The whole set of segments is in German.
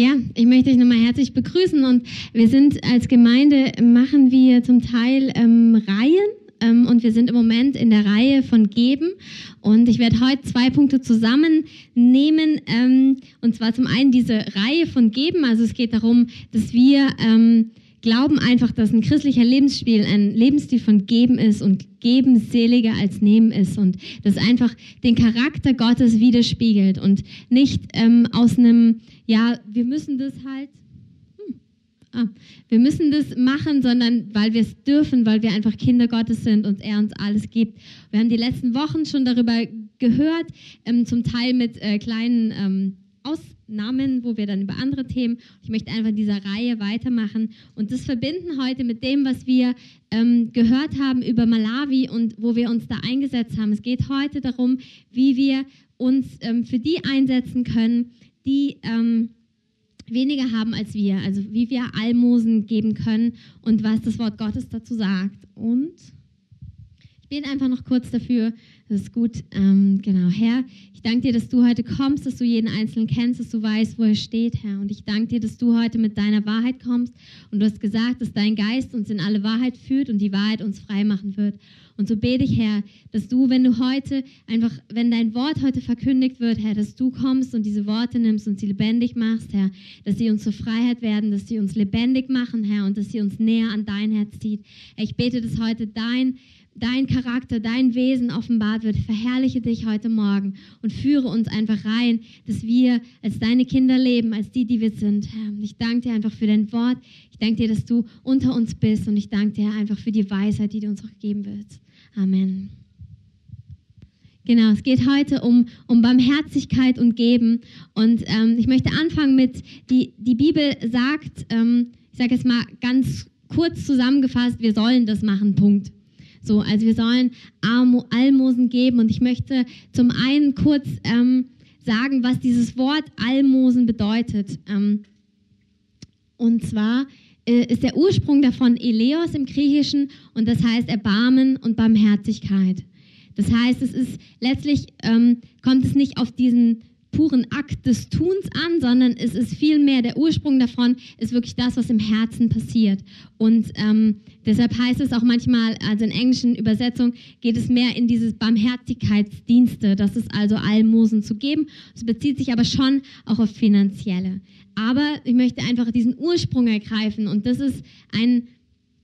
Ja, ich möchte euch nochmal herzlich begrüßen und wir sind als Gemeinde, machen wir zum Teil ähm, Reihen ähm, und wir sind im Moment in der Reihe von Geben. Und ich werde heute zwei Punkte zusammennehmen ähm, und zwar zum einen diese Reihe von Geben, also es geht darum, dass wir ähm, glauben einfach, dass ein christlicher Lebensstil ein Lebensstil von Geben ist und Geben seliger als Nehmen ist und das einfach den Charakter Gottes widerspiegelt und nicht ähm, aus einem, ja, wir müssen das halt, hm, ah, wir müssen das machen, sondern weil wir es dürfen, weil wir einfach Kinder Gottes sind und er uns alles gibt. Wir haben die letzten Wochen schon darüber gehört, ähm, zum Teil mit äh, kleinen ähm, Aus Namen, wo wir dann über andere Themen, ich möchte einfach in dieser Reihe weitermachen und das verbinden heute mit dem, was wir ähm, gehört haben über Malawi und wo wir uns da eingesetzt haben. Es geht heute darum, wie wir uns ähm, für die einsetzen können, die ähm, weniger haben als wir, also wie wir Almosen geben können und was das Wort Gottes dazu sagt. Und ich bin einfach noch kurz dafür, das ist gut. Ähm, genau, Herr, ich danke dir, dass du heute kommst, dass du jeden Einzelnen kennst, dass du weißt, wo er steht, Herr. Und ich danke dir, dass du heute mit deiner Wahrheit kommst. Und du hast gesagt, dass dein Geist uns in alle Wahrheit führt und die Wahrheit uns frei machen wird. Und so bete ich, Herr, dass du, wenn du heute einfach, wenn dein Wort heute verkündigt wird, Herr, dass du kommst und diese Worte nimmst und sie lebendig machst, Herr, dass sie uns zur Freiheit werden, dass sie uns lebendig machen, Herr, und dass sie uns näher an dein Herz zieht. Ich bete, dass heute dein dein Charakter, dein Wesen offenbart wird. Verherrliche dich heute Morgen und führe uns einfach rein, dass wir als deine Kinder leben, als die, die wir sind. Herr, ich danke dir einfach für dein Wort. Ich danke dir, dass du unter uns bist und ich danke dir einfach für die Weisheit, die du uns auch geben willst. Amen. Genau, es geht heute um, um Barmherzigkeit und Geben. Und ähm, ich möchte anfangen mit, die, die Bibel sagt, ähm, ich sage jetzt mal ganz kurz zusammengefasst, wir sollen das machen, Punkt. So, also wir sollen Almosen geben und ich möchte zum einen kurz ähm, sagen, was dieses Wort Almosen bedeutet. Ähm, und zwar äh, ist der Ursprung davon Eleos im Griechischen und das heißt Erbarmen und Barmherzigkeit. Das heißt, es ist letztlich ähm, kommt es nicht auf diesen puren Akt des Tuns an, sondern es ist vielmehr der Ursprung davon, ist wirklich das, was im Herzen passiert. Und ähm, deshalb heißt es auch manchmal, also in englischen Übersetzungen geht es mehr in dieses Barmherzigkeitsdienste, das ist also Almosen zu geben. Es bezieht sich aber schon auch auf finanzielle. Aber ich möchte einfach diesen Ursprung ergreifen und das ist ein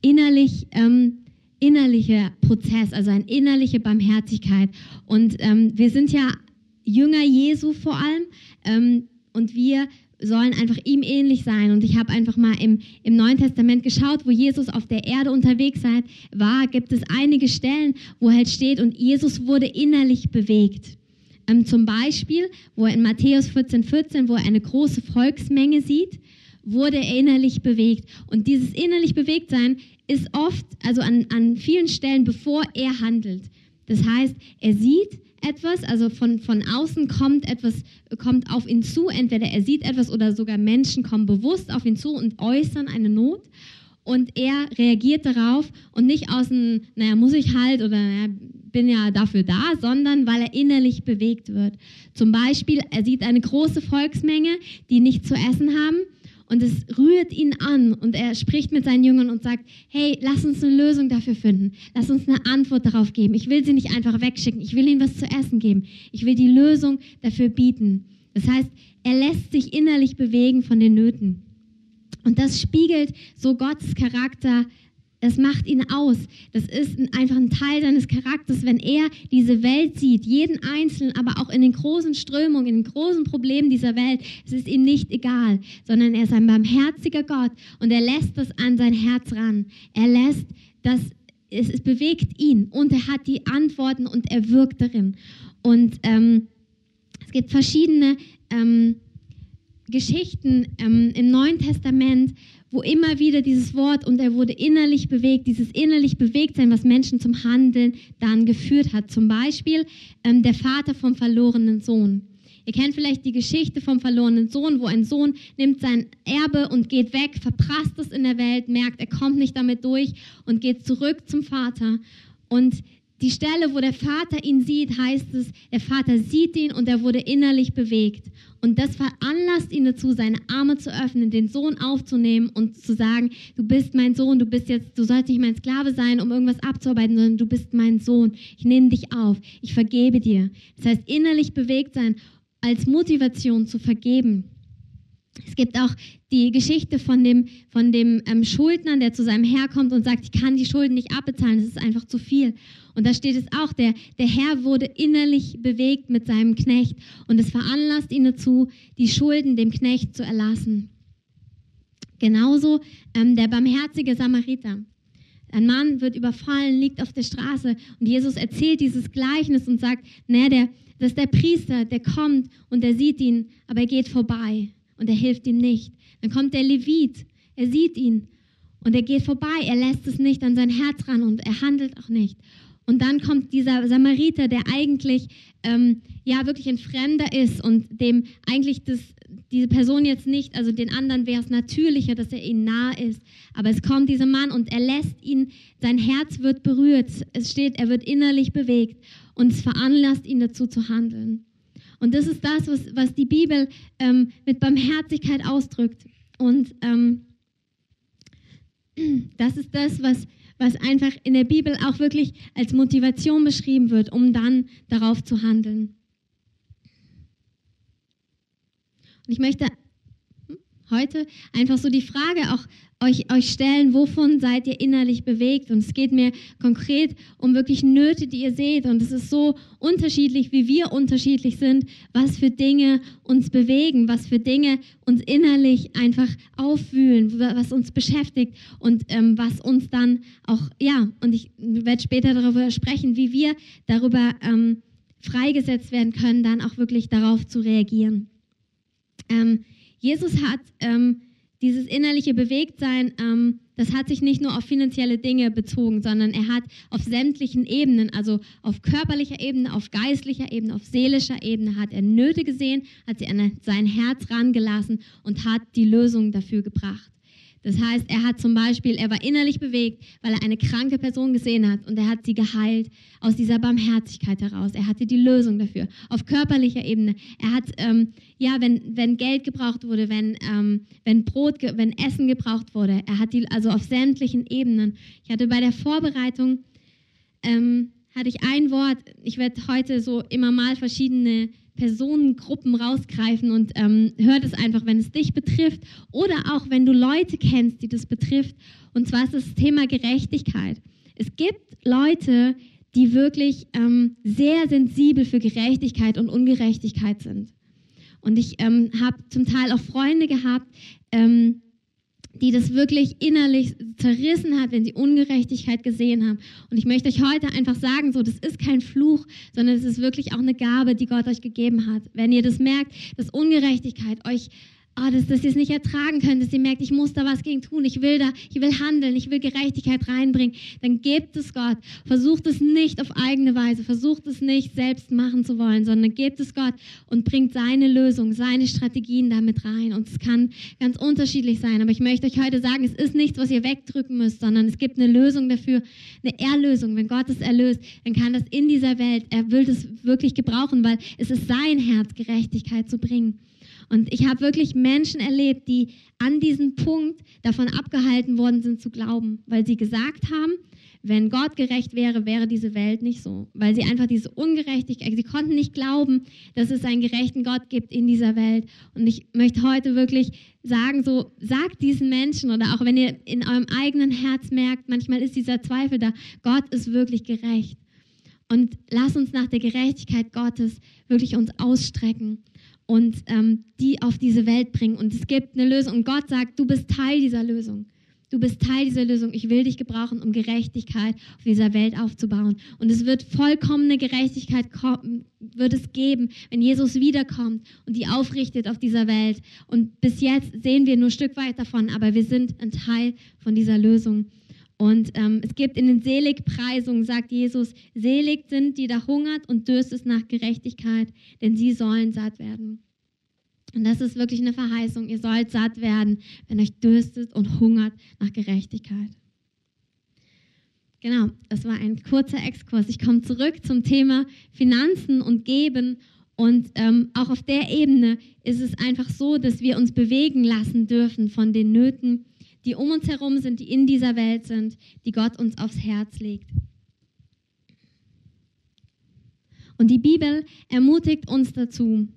innerlich ähm, innerlicher Prozess, also eine innerliche Barmherzigkeit. Und ähm, wir sind ja Jünger Jesu vor allem. Ähm, und wir sollen einfach ihm ähnlich sein. Und ich habe einfach mal im, im Neuen Testament geschaut, wo Jesus auf der Erde unterwegs war, gibt es einige Stellen, wo halt steht, und Jesus wurde innerlich bewegt. Ähm, zum Beispiel, wo er in Matthäus 14, 14, wo er eine große Volksmenge sieht, wurde er innerlich bewegt. Und dieses innerlich bewegt sein ist oft, also an, an vielen Stellen, bevor er handelt. Das heißt, er sieht, etwas, also von, von außen kommt etwas, kommt auf ihn zu, entweder er sieht etwas oder sogar Menschen kommen bewusst auf ihn zu und äußern eine Not und er reagiert darauf und nicht aus dem, naja, muss ich halt oder naja, bin ja dafür da, sondern weil er innerlich bewegt wird. Zum Beispiel, er sieht eine große Volksmenge, die nichts zu essen haben und es rührt ihn an und er spricht mit seinen Jüngern und sagt, hey, lass uns eine Lösung dafür finden. Lass uns eine Antwort darauf geben. Ich will sie nicht einfach wegschicken. Ich will ihnen was zu essen geben. Ich will die Lösung dafür bieten. Das heißt, er lässt sich innerlich bewegen von den Nöten. Und das spiegelt so Gottes Charakter das macht ihn aus. Das ist einfach ein Teil seines Charakters, wenn er diese Welt sieht, jeden Einzelnen, aber auch in den großen Strömungen, in den großen Problemen dieser Welt. Es ist ihm nicht egal, sondern er ist ein barmherziger Gott und er lässt das an sein Herz ran. Er lässt das, es, es bewegt ihn und er hat die Antworten und er wirkt darin. Und ähm, es gibt verschiedene ähm, Geschichten ähm, im Neuen Testament, wo immer wieder dieses Wort und er wurde innerlich bewegt, dieses innerlich bewegt sein, was Menschen zum Handeln dann geführt hat. Zum Beispiel ähm, der Vater vom verlorenen Sohn. Ihr kennt vielleicht die Geschichte vom verlorenen Sohn, wo ein Sohn nimmt sein Erbe und geht weg, verprasst es in der Welt, merkt, er kommt nicht damit durch und geht zurück zum Vater. Und die Stelle, wo der Vater ihn sieht, heißt es, der Vater sieht ihn und er wurde innerlich bewegt. Und das veranlasst ihn dazu, seine Arme zu öffnen, den Sohn aufzunehmen und zu sagen, du bist mein Sohn, du bist jetzt, du sollst nicht mein Sklave sein, um irgendwas abzuarbeiten, sondern du bist mein Sohn. Ich nehme dich auf, ich vergebe dir. Das heißt, innerlich bewegt sein als Motivation zu vergeben. Es gibt auch die Geschichte von dem, von dem ähm, Schuldner, der zu seinem Herr kommt und sagt, ich kann die Schulden nicht abbezahlen, das ist einfach zu viel. Und da steht es auch, der, der Herr wurde innerlich bewegt mit seinem Knecht und es veranlasst ihn dazu, die Schulden dem Knecht zu erlassen. Genauso ähm, der barmherzige Samariter. Ein Mann wird überfallen, liegt auf der Straße und Jesus erzählt dieses Gleichnis und sagt, naja, der, das ist der Priester, der kommt und der sieht ihn, aber er geht vorbei und er hilft ihm nicht. Dann kommt der Levit, er sieht ihn und er geht vorbei, er lässt es nicht an sein Herz ran und er handelt auch nicht. Und dann kommt dieser Samariter, der eigentlich ähm, ja wirklich ein Fremder ist und dem eigentlich das, diese Person jetzt nicht, also den anderen wäre es natürlicher, dass er ihnen nahe ist. Aber es kommt dieser Mann und er lässt ihn, sein Herz wird berührt. Es steht, er wird innerlich bewegt und es veranlasst ihn dazu zu handeln. Und das ist das, was, was die Bibel ähm, mit Barmherzigkeit ausdrückt. Und ähm, das ist das, was, was einfach in der Bibel auch wirklich als Motivation beschrieben wird, um dann darauf zu handeln. Und ich möchte heute einfach so die Frage auch euch, euch stellen, wovon seid ihr innerlich bewegt? Und es geht mir konkret um wirklich Nöte, die ihr seht. Und es ist so unterschiedlich, wie wir unterschiedlich sind, was für Dinge uns bewegen, was für Dinge uns innerlich einfach aufwühlen, was uns beschäftigt und ähm, was uns dann auch, ja, und ich werde später darüber sprechen, wie wir darüber ähm, freigesetzt werden können, dann auch wirklich darauf zu reagieren. Ähm, Jesus hat ähm, dieses innerliche Bewegtsein, ähm, das hat sich nicht nur auf finanzielle Dinge bezogen, sondern er hat auf sämtlichen Ebenen, also auf körperlicher Ebene, auf geistlicher Ebene, auf seelischer Ebene, hat er Nöte gesehen, hat sie an sein Herz rangelassen und hat die Lösung dafür gebracht. Das heißt, er hat zum Beispiel, er war innerlich bewegt, weil er eine kranke Person gesehen hat und er hat sie geheilt aus dieser Barmherzigkeit heraus. Er hatte die Lösung dafür. Auf körperlicher Ebene. Er hat, ähm, ja, wenn, wenn Geld gebraucht wurde, wenn, ähm, wenn Brot, wenn Essen gebraucht wurde, er hat die, also auf sämtlichen Ebenen. Ich hatte bei der Vorbereitung, ähm, hatte ich ein Wort, ich werde heute so immer mal verschiedene Personengruppen rausgreifen und ähm, hört es einfach, wenn es dich betrifft oder auch wenn du Leute kennst, die das betrifft. Und zwar ist das Thema Gerechtigkeit. Es gibt Leute, die wirklich ähm, sehr sensibel für Gerechtigkeit und Ungerechtigkeit sind. Und ich ähm, habe zum Teil auch Freunde gehabt, ähm, die das wirklich innerlich zerrissen hat, wenn sie Ungerechtigkeit gesehen haben. Und ich möchte euch heute einfach sagen, so, das ist kein Fluch, sondern es ist wirklich auch eine Gabe, die Gott euch gegeben hat. Wenn ihr das merkt, dass Ungerechtigkeit euch oh, dass, dass ihr es nicht ertragen könnt, dass ihr merkt, ich muss da was gegen tun, ich will da, ich will handeln, ich will Gerechtigkeit reinbringen, dann gebt es Gott. Versucht es nicht auf eigene Weise, versucht es nicht selbst machen zu wollen, sondern gebt es Gott und bringt seine Lösung, seine Strategien damit rein. Und es kann ganz unterschiedlich sein, aber ich möchte euch heute sagen, es ist nichts, was ihr wegdrücken müsst, sondern es gibt eine Lösung dafür, eine Erlösung. Wenn Gott es erlöst, dann kann das in dieser Welt, er will das wirklich gebrauchen, weil es ist sein Herz, Gerechtigkeit zu bringen. Und ich habe wirklich Menschen erlebt, die an diesem Punkt davon abgehalten worden sind zu glauben, weil sie gesagt haben, wenn Gott gerecht wäre, wäre diese Welt nicht so. Weil sie einfach diese Ungerechtigkeit, sie konnten nicht glauben, dass es einen gerechten Gott gibt in dieser Welt. Und ich möchte heute wirklich sagen, so sagt diesen Menschen oder auch wenn ihr in eurem eigenen Herz merkt, manchmal ist dieser Zweifel da, Gott ist wirklich gerecht. Und lass uns nach der Gerechtigkeit Gottes wirklich uns ausstrecken und ähm, die auf diese Welt bringen. Und es gibt eine Lösung. Und Gott sagt, du bist Teil dieser Lösung. Du bist Teil dieser Lösung. Ich will dich gebrauchen, um Gerechtigkeit auf dieser Welt aufzubauen. Und es wird vollkommene Gerechtigkeit wird es geben, wenn Jesus wiederkommt und die aufrichtet auf dieser Welt. Und bis jetzt sehen wir nur ein Stück weit davon, aber wir sind ein Teil von dieser Lösung. Und ähm, es gibt in den Seligpreisungen, sagt Jesus, selig sind, die da hungert und dürstet nach Gerechtigkeit, denn sie sollen satt werden. Und das ist wirklich eine Verheißung. Ihr sollt satt werden, wenn euch dürstet und hungert nach Gerechtigkeit. Genau, das war ein kurzer Exkurs. Ich komme zurück zum Thema Finanzen und Geben. Und ähm, auch auf der Ebene ist es einfach so, dass wir uns bewegen lassen dürfen von den Nöten, die um uns herum sind, die in dieser Welt sind, die Gott uns aufs Herz legt. Und die Bibel ermutigt uns dazu,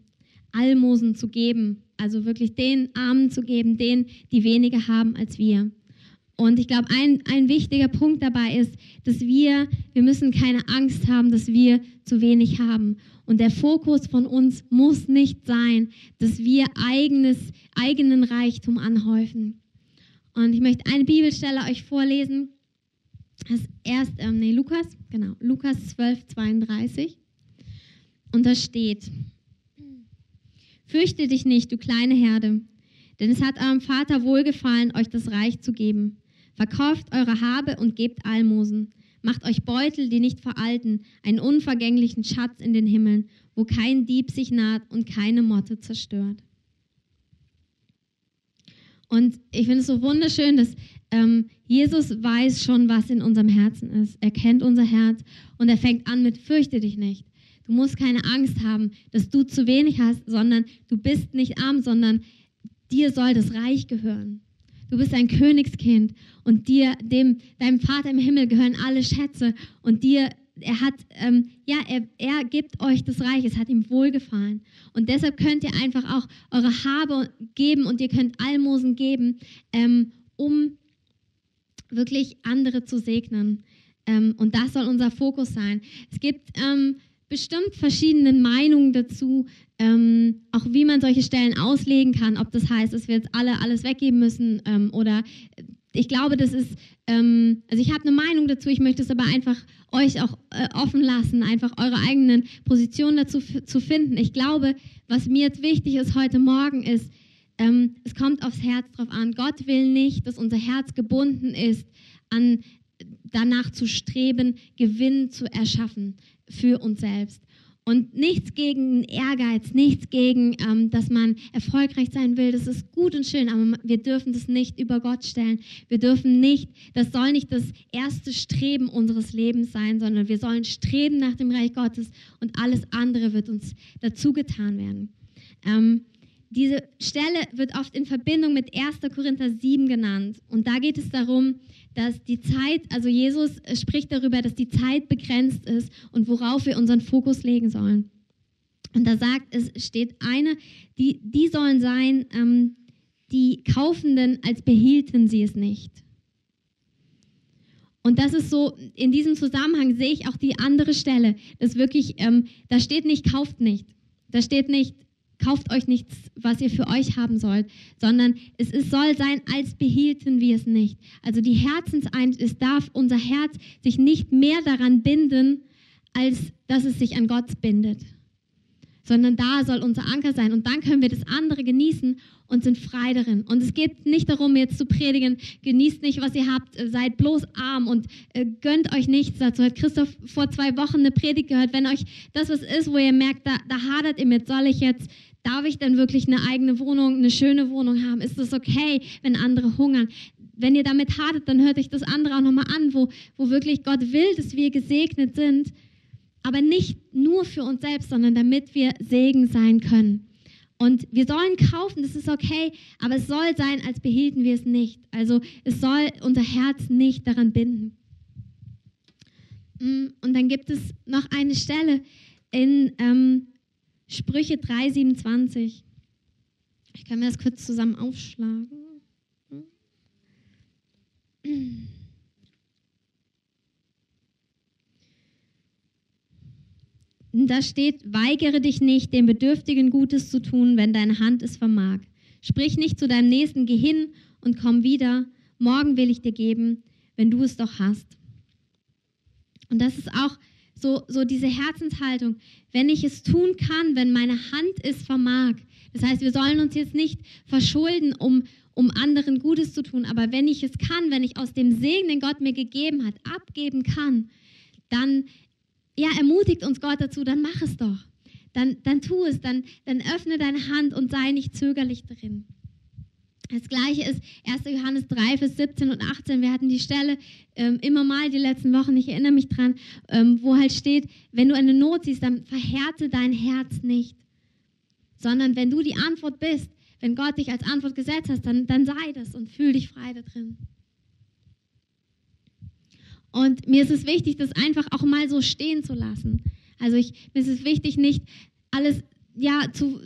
Almosen zu geben, also wirklich den Armen zu geben, denen, die weniger haben als wir. Und ich glaube, ein, ein wichtiger Punkt dabei ist, dass wir, wir müssen keine Angst haben, dass wir zu wenig haben. Und der Fokus von uns muss nicht sein, dass wir eigenes, eigenen Reichtum anhäufen. Und ich möchte eine Bibelstelle euch vorlesen. Das erst, ähm, nee, Lukas, genau, Lukas 12, 32. Und da steht, Fürchte dich nicht, du kleine Herde, denn es hat eurem Vater wohlgefallen, euch das Reich zu geben. Verkauft eure Habe und gebt Almosen. Macht euch Beutel, die nicht veralten, einen unvergänglichen Schatz in den Himmeln, wo kein Dieb sich naht und keine Motte zerstört. Und ich finde es so wunderschön, dass ähm, Jesus weiß schon, was in unserem Herzen ist. Er kennt unser Herz und er fängt an mit, fürchte dich nicht. Du musst keine Angst haben, dass du zu wenig hast, sondern du bist nicht arm, sondern dir soll das Reich gehören. Du bist ein Königskind und dir, dem, deinem Vater im Himmel gehören alle Schätze und dir, er hat, ähm, ja, er, er gibt euch das Reich, es hat ihm wohlgefallen. Und deshalb könnt ihr einfach auch eure Habe geben und ihr könnt Almosen geben, ähm, um wirklich andere zu segnen. Ähm, und das soll unser Fokus sein. Es gibt ähm, bestimmt verschiedene Meinungen dazu, ähm, auch wie man solche Stellen auslegen kann, ob das heißt, dass wir jetzt alle alles weggeben müssen ähm, oder ich glaube, das ist, ähm, also ich habe eine Meinung dazu, ich möchte es aber einfach euch auch äh, offen lassen, einfach eure eigenen Positionen dazu zu finden. Ich glaube, was mir jetzt wichtig ist heute Morgen ist, ähm, es kommt aufs Herz drauf an. Gott will nicht, dass unser Herz gebunden ist an danach zu streben, Gewinn zu erschaffen für uns selbst. Und nichts gegen Ehrgeiz, nichts gegen, ähm, dass man erfolgreich sein will. Das ist gut und schön, aber wir dürfen das nicht über Gott stellen. Wir dürfen nicht, das soll nicht das erste Streben unseres Lebens sein, sondern wir sollen streben nach dem Reich Gottes und alles andere wird uns dazu getan werden. Ähm, diese Stelle wird oft in Verbindung mit 1. Korinther 7 genannt. Und da geht es darum, dass die Zeit, also Jesus spricht darüber, dass die Zeit begrenzt ist und worauf wir unseren Fokus legen sollen. Und da sagt, es steht eine, die, die sollen sein, ähm, die Kaufenden, als behielten sie es nicht. Und das ist so, in diesem Zusammenhang sehe ich auch die andere Stelle, dass wirklich, ähm, da steht nicht, kauft nicht. Da steht nicht, kauft euch nichts, was ihr für euch haben sollt, sondern es ist, soll sein, als behielten wir es nicht. Also die Herzenseins, es darf unser Herz sich nicht mehr daran binden, als dass es sich an Gott bindet. Sondern da soll unser Anker sein. Und dann können wir das andere genießen und sind frei darin. Und es geht nicht darum, jetzt zu predigen, genießt nicht, was ihr habt, seid bloß arm und äh, gönnt euch nichts. Dazu hat Christoph vor zwei Wochen eine Predigt gehört. Wenn euch das was ist, wo ihr merkt, da, da hadert ihr mit, soll ich jetzt Darf ich denn wirklich eine eigene Wohnung, eine schöne Wohnung haben? Ist es okay, wenn andere hungern? Wenn ihr damit hadert, dann hört euch das andere auch nochmal an, wo, wo wirklich Gott will, dass wir gesegnet sind. Aber nicht nur für uns selbst, sondern damit wir Segen sein können. Und wir sollen kaufen, das ist okay, aber es soll sein, als behielten wir es nicht. Also es soll unser Herz nicht daran binden. Mm, und dann gibt es noch eine Stelle in ähm, Sprüche 3,27. Ich kann mir das kurz zusammen aufschlagen. Da steht, weigere dich nicht, dem Bedürftigen Gutes zu tun, wenn deine Hand es vermag. Sprich nicht zu deinem Nächsten, geh hin und komm wieder. Morgen will ich dir geben, wenn du es doch hast. Und das ist auch so, so diese Herzenshaltung, wenn ich es tun kann, wenn meine Hand es vermag. Das heißt, wir sollen uns jetzt nicht verschulden, um, um anderen Gutes zu tun, aber wenn ich es kann, wenn ich aus dem Segen, den Gott mir gegeben hat, abgeben kann, dann ja, ermutigt uns Gott dazu, dann mach es doch. Dann, dann tu es, dann, dann öffne deine Hand und sei nicht zögerlich darin. Das gleiche ist 1. Johannes 3, Vers 17 und 18. Wir hatten die Stelle ähm, immer mal die letzten Wochen, ich erinnere mich dran, ähm, wo halt steht, wenn du eine Not siehst, dann verhärte dein Herz nicht, sondern wenn du die Antwort bist, wenn Gott dich als Antwort gesetzt hat, dann, dann sei das und fühl dich frei da drin. Und mir ist es wichtig, das einfach auch mal so stehen zu lassen. Also ich, mir ist es wichtig, nicht alles ja, zu,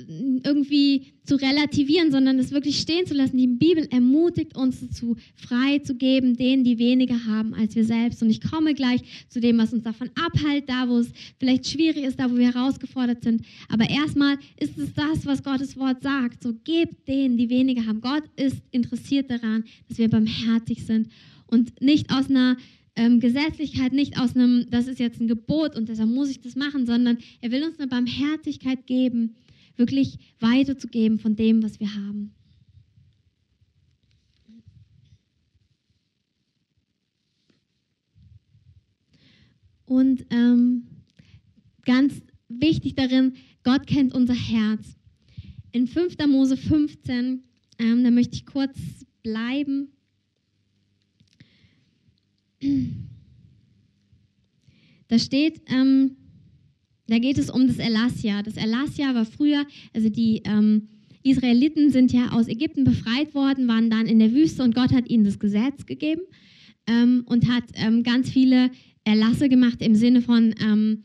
irgendwie zu relativieren, sondern es wirklich stehen zu lassen. Die Bibel ermutigt uns dazu, frei zu geben, denen, die weniger haben als wir selbst. Und ich komme gleich zu dem, was uns davon abhält, da wo es vielleicht schwierig ist, da wo wir herausgefordert sind. Aber erstmal ist es das, was Gottes Wort sagt. So gebt denen, die weniger haben. Gott ist interessiert daran, dass wir barmherzig sind und nicht aus einer ähm, Gesetzlichkeit nicht aus einem, das ist jetzt ein Gebot und deshalb muss ich das machen, sondern er will uns eine Barmherzigkeit geben, wirklich weiterzugeben von dem, was wir haben. Und ähm, ganz wichtig darin, Gott kennt unser Herz. In 5. Mose 15, ähm, da möchte ich kurz bleiben. Da steht, ähm, da geht es um das Elasja. Das Elasja war früher, also die ähm, Israeliten sind ja aus Ägypten befreit worden, waren dann in der Wüste und Gott hat ihnen das Gesetz gegeben ähm, und hat ähm, ganz viele Erlasse gemacht im Sinne von, ähm,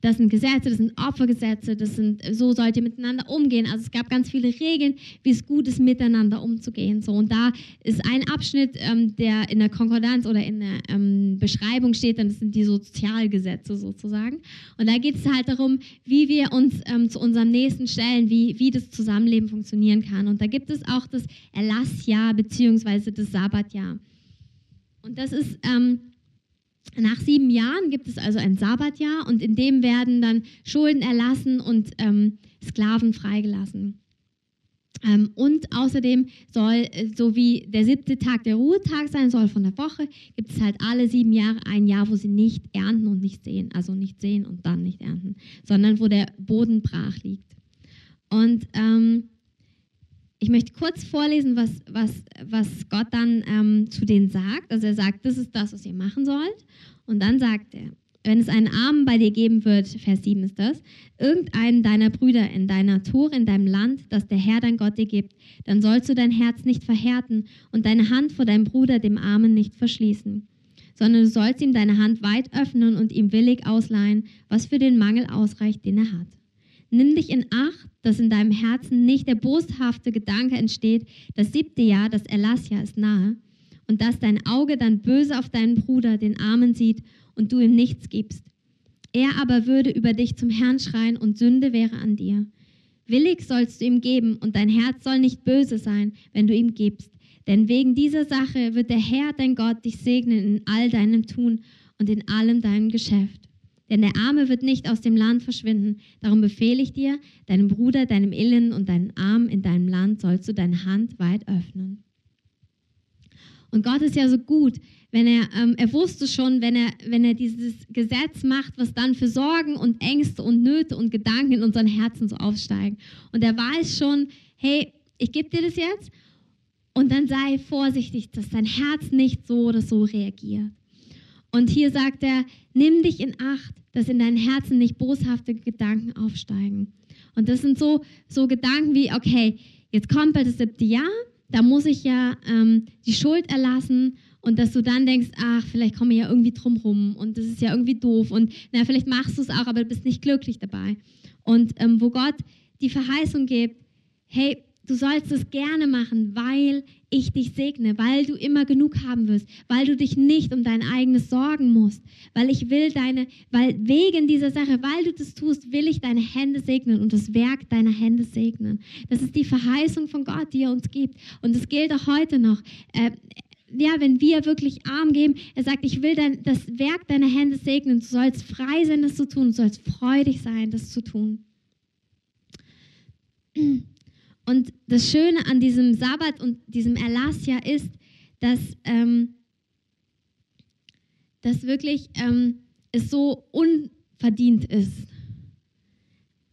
das sind Gesetze, das sind Opfergesetze, das sind, so sollt ihr miteinander umgehen. Also es gab ganz viele Regeln, wie es gut ist, miteinander umzugehen. So, und da ist ein Abschnitt, ähm, der in der Konkordanz oder in der ähm, Beschreibung steht, dann das sind die Sozialgesetze sozusagen. Und da geht es halt darum, wie wir uns ähm, zu unserem Nächsten stellen, wie, wie das Zusammenleben funktionieren kann. Und da gibt es auch das Erlassjahr beziehungsweise das Sabbatjahr. Und das ist ähm, nach sieben Jahren gibt es also ein Sabbatjahr und in dem werden dann Schulden erlassen und ähm, Sklaven freigelassen. Ähm, und außerdem soll, äh, so wie der siebte Tag der Ruhetag sein soll von der Woche, gibt es halt alle sieben Jahre ein Jahr, wo sie nicht ernten und nicht sehen. Also nicht sehen und dann nicht ernten, sondern wo der Boden brach liegt. Und ähm, ich möchte kurz vorlesen, was, was, was Gott dann ähm, zu denen sagt. Also er sagt, das ist das, was ihr machen sollt. Und dann sagt er, wenn es einen Armen bei dir geben wird, Vers 7 ist das, irgendeinen deiner Brüder in deiner Tore, in deinem Land, das der Herr dein Gott dir gibt, dann sollst du dein Herz nicht verhärten und deine Hand vor deinem Bruder, dem Armen, nicht verschließen, sondern du sollst ihm deine Hand weit öffnen und ihm willig ausleihen, was für den Mangel ausreicht, den er hat. Nimm dich in Acht, dass in deinem Herzen nicht der boshafte Gedanke entsteht, das siebte Jahr, das Erlassjahr ist nahe, und dass dein Auge dann böse auf deinen Bruder, den Armen, sieht und du ihm nichts gibst. Er aber würde über dich zum Herrn schreien und Sünde wäre an dir. Willig sollst du ihm geben und dein Herz soll nicht böse sein, wenn du ihm gibst. Denn wegen dieser Sache wird der Herr, dein Gott, dich segnen in all deinem Tun und in allem deinem Geschäft. Denn der Arme wird nicht aus dem Land verschwinden. Darum befehle ich dir, deinem Bruder, deinem Illen und deinem Arm in deinem Land sollst du deine Hand weit öffnen. Und Gott ist ja so gut, wenn er, ähm, er wusste schon, wenn er, wenn er dieses Gesetz macht, was dann für Sorgen und Ängste und Nöte und Gedanken in unseren Herzen so aufsteigen. Und er weiß schon, hey, ich gebe dir das jetzt und dann sei vorsichtig, dass dein Herz nicht so oder so reagiert. Und hier sagt er, nimm dich in Acht, dass in deinem Herzen nicht boshafte Gedanken aufsteigen. Und das sind so, so Gedanken wie, okay, jetzt kommt bald das siebte Jahr, da muss ich ja ähm, die Schuld erlassen und dass du dann denkst, ach, vielleicht komme ich ja irgendwie drum rum und das ist ja irgendwie doof und na, vielleicht machst du es auch, aber du bist nicht glücklich dabei. Und ähm, wo Gott die Verheißung gibt, hey, Du sollst es gerne machen, weil ich dich segne, weil du immer genug haben wirst, weil du dich nicht um dein eigenes sorgen musst, weil ich will deine, weil wegen dieser Sache, weil du das tust, will ich deine Hände segnen und das Werk deiner Hände segnen. Das ist die Verheißung von Gott, die er uns gibt. Und das gilt auch heute noch. Äh, ja, wenn wir wirklich arm geben, er sagt, ich will dein, das Werk deiner Hände segnen. Du sollst frei sein, das zu tun. Du sollst freudig sein, das zu tun. Und das Schöne an diesem Sabbat und diesem Erlass ja ist, dass ähm, das wirklich ähm, es so unverdient ist.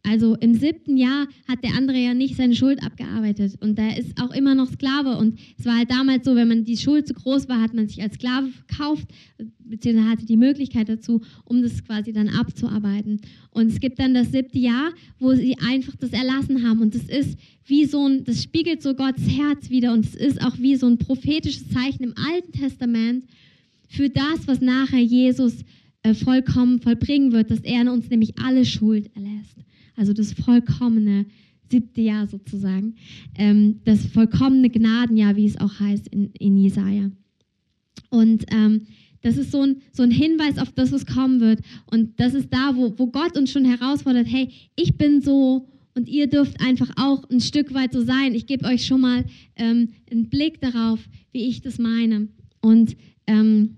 Also im siebten Jahr hat der andere ja nicht seine Schuld abgearbeitet und der ist auch immer noch Sklave. Und es war halt damals so, wenn man die Schuld zu groß war, hat man sich als Sklave verkauft, beziehungsweise hatte die Möglichkeit dazu, um das quasi dann abzuarbeiten. Und es gibt dann das siebte Jahr, wo sie einfach das erlassen haben. Und das ist wie so ein, das spiegelt so Gottes Herz wieder und es ist auch wie so ein prophetisches Zeichen im Alten Testament für das, was nachher Jesus vollkommen vollbringen wird, dass er in uns nämlich alle Schuld erlässt. Also das vollkommene siebte Jahr sozusagen. Ähm, das vollkommene Gnadenjahr, wie es auch heißt in, in Jesaja. Und ähm, das ist so ein, so ein Hinweis auf das, was kommen wird. Und das ist da, wo, wo Gott uns schon herausfordert, hey, ich bin so und ihr dürft einfach auch ein Stück weit so sein. Ich gebe euch schon mal ähm, einen Blick darauf, wie ich das meine. Und ähm,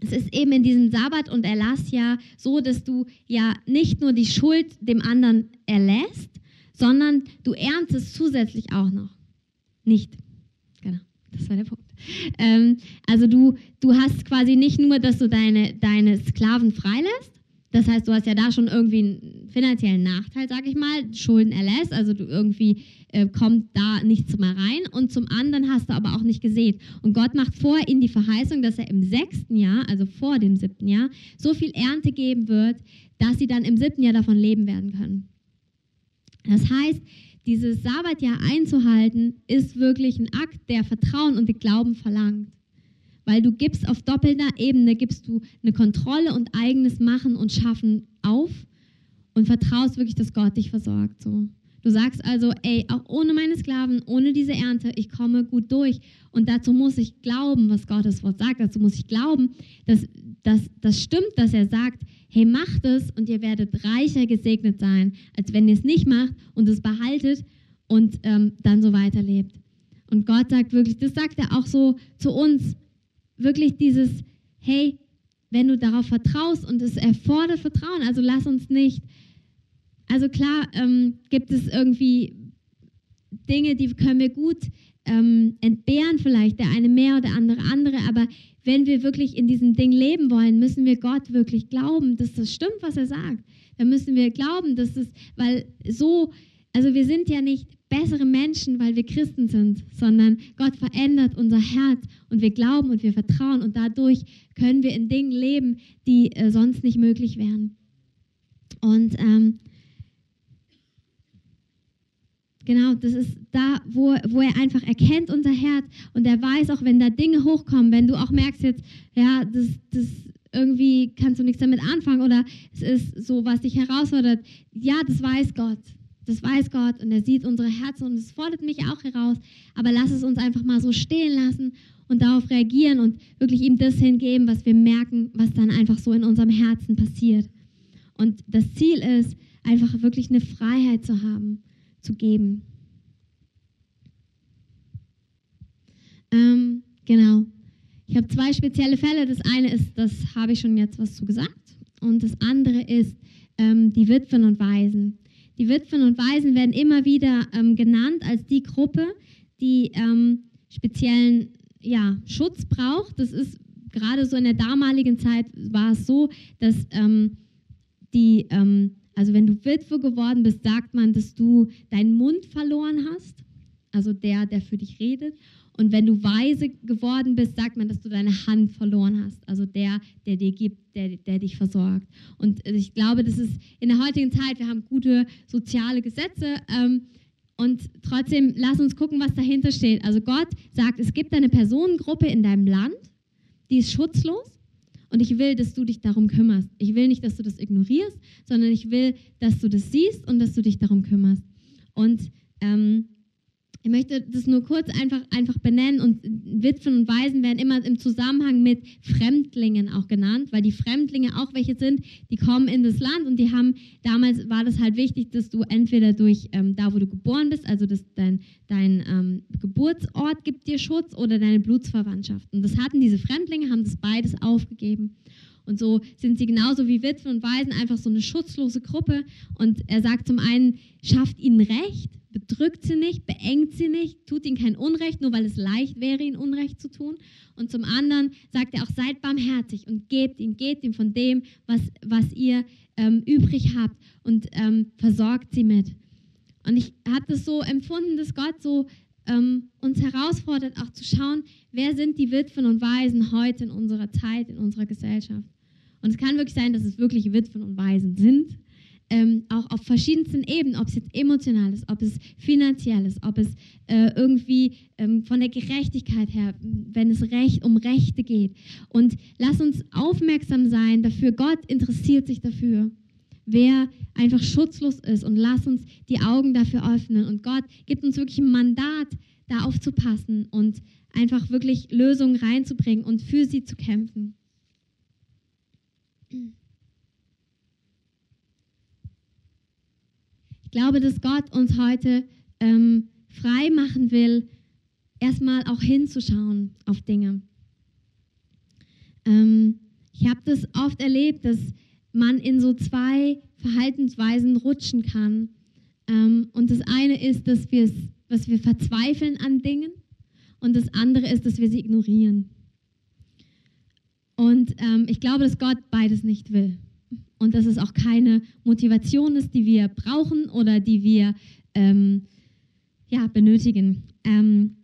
es ist eben in diesem Sabbat und Erlass ja so, dass du ja nicht nur die Schuld dem anderen erlässt, sondern du erntest zusätzlich auch noch. Nicht. Genau, das war der Punkt. Ähm, also du, du hast quasi nicht nur, dass du deine, deine Sklaven freilässt, das heißt, du hast ja da schon irgendwie einen finanziellen Nachteil, sag ich mal, Schulden erlässt, also du irgendwie äh, kommt da nichts mehr rein. Und zum anderen hast du aber auch nicht gesät. Und Gott macht vor in die Verheißung, dass er im sechsten Jahr, also vor dem siebten Jahr, so viel Ernte geben wird, dass sie dann im siebten Jahr davon leben werden können. Das heißt, dieses Sabbatjahr einzuhalten, ist wirklich ein Akt, der Vertrauen und Glauben verlangt weil du gibst auf doppelter Ebene, gibst du eine Kontrolle und eigenes Machen und Schaffen auf und vertraust wirklich, dass Gott dich versorgt. So. Du sagst also, ey, auch ohne meine Sklaven, ohne diese Ernte, ich komme gut durch. Und dazu muss ich glauben, was Gottes Wort sagt. Dazu muss ich glauben, dass, dass das stimmt, dass er sagt, hey, macht es und ihr werdet reicher gesegnet sein, als wenn ihr es nicht macht und es behaltet und ähm, dann so weiterlebt. Und Gott sagt wirklich, das sagt er auch so zu uns wirklich dieses, hey, wenn du darauf vertraust und es erfordert Vertrauen, also lass uns nicht, also klar ähm, gibt es irgendwie Dinge, die können wir gut ähm, entbehren vielleicht, der eine mehr oder andere andere, aber wenn wir wirklich in diesem Ding leben wollen, müssen wir Gott wirklich glauben, dass das stimmt, was er sagt. Dann müssen wir glauben, dass es, weil so, also wir sind ja nicht bessere Menschen, weil wir Christen sind, sondern Gott verändert unser Herz und wir glauben und wir vertrauen und dadurch können wir in Dingen leben, die äh, sonst nicht möglich wären. Und ähm, Genau, das ist da, wo, wo er einfach erkennt unser Herz und er weiß auch, wenn da Dinge hochkommen, wenn du auch merkst jetzt, ja, das, das irgendwie kannst du nichts damit anfangen oder es ist so, was dich herausfordert. Ja, das weiß Gott. Das weiß Gott und er sieht unsere Herzen und es fordert mich auch heraus. Aber lass es uns einfach mal so stehen lassen und darauf reagieren und wirklich ihm das hingeben, was wir merken, was dann einfach so in unserem Herzen passiert. Und das Ziel ist, einfach wirklich eine Freiheit zu haben, zu geben. Ähm, genau. Ich habe zwei spezielle Fälle. Das eine ist, das habe ich schon jetzt was zu gesagt. Und das andere ist ähm, die Witwen und Waisen. Die Witwen und Waisen werden immer wieder ähm, genannt als die Gruppe, die ähm, speziellen ja, Schutz braucht. Das ist gerade so in der damaligen Zeit war es so, dass ähm, die, ähm, also wenn du Witwe geworden bist, sagt man, dass du deinen Mund verloren hast, also der, der für dich redet. Und wenn du weise geworden bist, sagt man, dass du deine Hand verloren hast. Also der, der dir gibt, der, der dich versorgt. Und ich glaube, das ist in der heutigen Zeit, wir haben gute soziale Gesetze. Ähm, und trotzdem, lass uns gucken, was dahinter steht. Also Gott sagt, es gibt eine Personengruppe in deinem Land, die ist schutzlos. Und ich will, dass du dich darum kümmerst. Ich will nicht, dass du das ignorierst, sondern ich will, dass du das siehst und dass du dich darum kümmerst. Und ähm, ich möchte das nur kurz einfach, einfach benennen und Witwen und Waisen werden immer im Zusammenhang mit Fremdlingen auch genannt, weil die Fremdlinge auch welche sind, die kommen in das Land und die haben, damals war das halt wichtig, dass du entweder durch ähm, da, wo du geboren bist, also dass dein, dein ähm, Geburtsort gibt dir Schutz oder deine Blutsverwandtschaft. Und das hatten diese Fremdlinge, haben das beides aufgegeben. Und so sind sie genauso wie Witwen und Waisen einfach so eine schutzlose Gruppe. Und er sagt zum einen, schafft ihnen Recht, bedrückt sie nicht, beengt sie nicht, tut ihnen kein Unrecht, nur weil es leicht wäre, ihnen Unrecht zu tun. Und zum anderen sagt er auch, seid barmherzig und gebt ihm, gebt ihm von dem, was, was ihr ähm, übrig habt und ähm, versorgt sie mit. Und ich habe das so empfunden, dass Gott so ähm, uns herausfordert, auch zu schauen, wer sind die Witwen und Waisen heute in unserer Zeit, in unserer Gesellschaft. Und es kann wirklich sein, dass es wirklich Witwen und Waisen sind, ähm, auch auf verschiedensten Ebenen, ob es jetzt emotional ist, ob es finanziell ist, ob es äh, irgendwie ähm, von der Gerechtigkeit her, wenn es recht, um Rechte geht. Und lass uns aufmerksam sein dafür, Gott interessiert sich dafür wer einfach schutzlos ist und lass uns die Augen dafür öffnen. Und Gott gibt uns wirklich ein Mandat, da aufzupassen und einfach wirklich Lösungen reinzubringen und für sie zu kämpfen. Ich glaube, dass Gott uns heute ähm, frei machen will, erstmal auch hinzuschauen auf Dinge. Ähm, ich habe das oft erlebt, dass man in so zwei Verhaltensweisen rutschen kann. Ähm, und das eine ist, dass, dass wir verzweifeln an Dingen und das andere ist, dass wir sie ignorieren. Und ähm, ich glaube, dass Gott beides nicht will. Und dass es auch keine Motivation ist, die wir brauchen oder die wir ähm, ja, benötigen. Ähm,